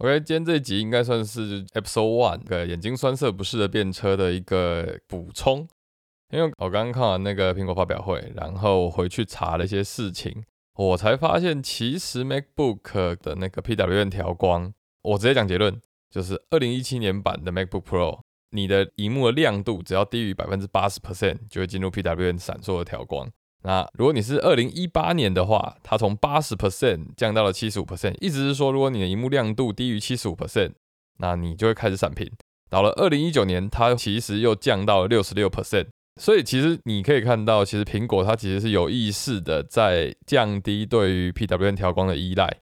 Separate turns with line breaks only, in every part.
OK，今天这一集应该算是 Episode One 个眼睛酸涩不适的变车的一个补充，因为我刚刚看完那个苹果发表会，然后回去查了一些事情，我才发现其实 MacBook 的那个 PWM 调光，我直接讲结论，就是二零一七年版的 MacBook Pro，你的荧幕的亮度只要低于百分之八十 percent，就会进入 PWM 闪烁的调光。那如果你是二零一八年的话，它从八十 percent 降到了七十五 percent，意思是说，如果你的荧幕亮度低于七十五 percent，那你就会开始闪屏。到了二零一九年，它其实又降到了六十六 percent，所以其实你可以看到，其实苹果它其实是有意识的在降低对于 PWM 调光的依赖。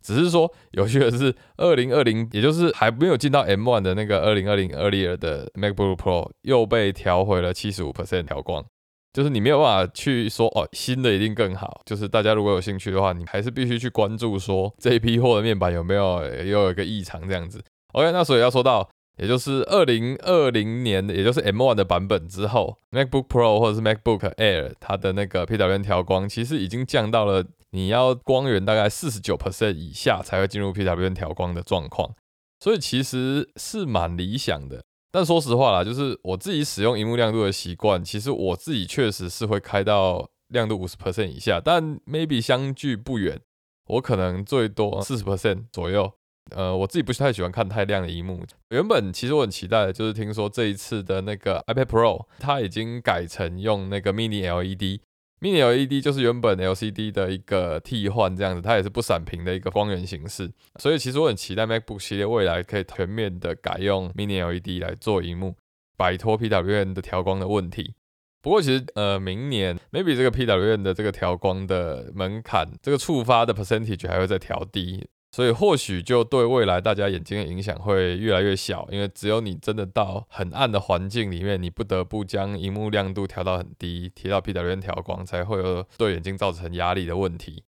只是说有趣的是，二零二零，也就是还没有进到 M1 的那个二零二零 earlier 的 MacBook Pro 又被调回了七十五 percent 调光。就是你没有办法去说哦，新的一定更好。就是大家如果有兴趣的话，你还是必须去关注说这一批货的面板有没有又有一个异常这样子。OK，那所以要说到，也就是二零二零年，也就是 M1 的版本之后，MacBook Pro 或者是 MacBook Air 它的那个 PWM 调光，其实已经降到了你要光源大概四十九 percent 以下才会进入 PWM 调光的状况，所以其实是蛮理想的。但说实话啦，就是我自己使用荧幕亮度的习惯，其实我自己确实是会开到亮度五十 percent 以下，但 maybe 相距不远，我可能最多四十 percent 左右。呃，我自己不是太喜欢看太亮的荧幕。原本其实我很期待的就是听说这一次的那个 iPad Pro，它已经改成用那个 Mini LED。Mini LED 就是原本 LCD 的一个替换，这样子，它也是不闪屏的一个光源形式。所以其实我很期待 MacBook 系列未来可以全面的改用 Mini LED 来做荧幕，摆脱 PWM 的调光的问题。不过其实呃，明年 maybe 这个 PWM 的这个调光的门槛，这个触发的 percentage 还会再调低。所以或许就对未来大家眼睛的影响会越来越小，因为只有你真的到很暗的环境里面，你不得不将荧幕亮度调到很低，提到 PWM 调光，才会有对眼睛造成压力的问题。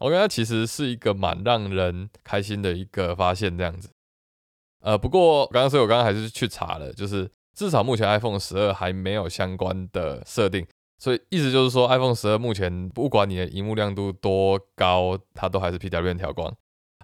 我觉得其实是一个蛮让人开心的一个发现，这样子。呃，不过刚刚所以我刚刚还是去查了，就是至少目前 iPhone 十二还没有相关的设定，所以意思就是说 iPhone 十二目前不管你的荧幕亮度多高，它都还是 PWM 调光。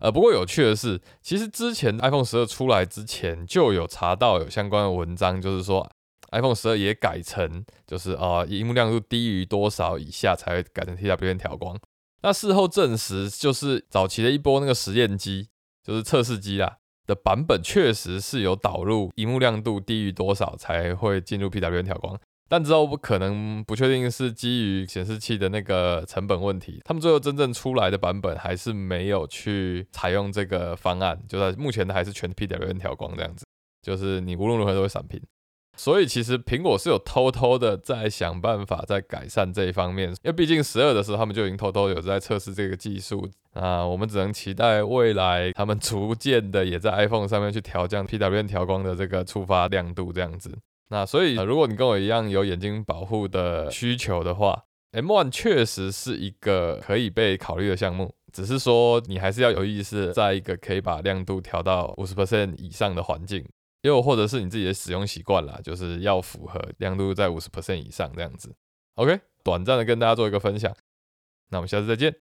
呃，不过有趣的是，其实之前 iPhone 十二出来之前就有查到有相关的文章，就是说 iPhone 十二也改成，就是啊，荧幕亮度低于多少以下才会改成 TWM 调光。那事后证实，就是早期的一波那个实验机，就是测试机啦的版本，确实是有导入荧幕亮度低于多少才会进入 PWM 调光。但之后不可能不确定是基于显示器的那个成本问题，他们最后真正出来的版本还是没有去采用这个方案，就在目前的还是全 PWM 调光这样子，就是你无论如何都会闪屏。所以其实苹果是有偷偷的在想办法在改善这一方面，因为毕竟十二的时候他们就已经偷偷有在测试这个技术啊，我们只能期待未来他们逐渐的也在 iPhone 上面去调降 PWM 调光的这个触发亮度这样子。那所以，如果你跟我一样有眼睛保护的需求的话，M1 确实是一个可以被考虑的项目。只是说，你还是要有意识，在一个可以把亮度调到五十 percent 以上的环境，又或者是你自己的使用习惯啦，就是要符合亮度在五十 percent 以上这样子。OK，短暂的跟大家做一个分享，那我们下次再见。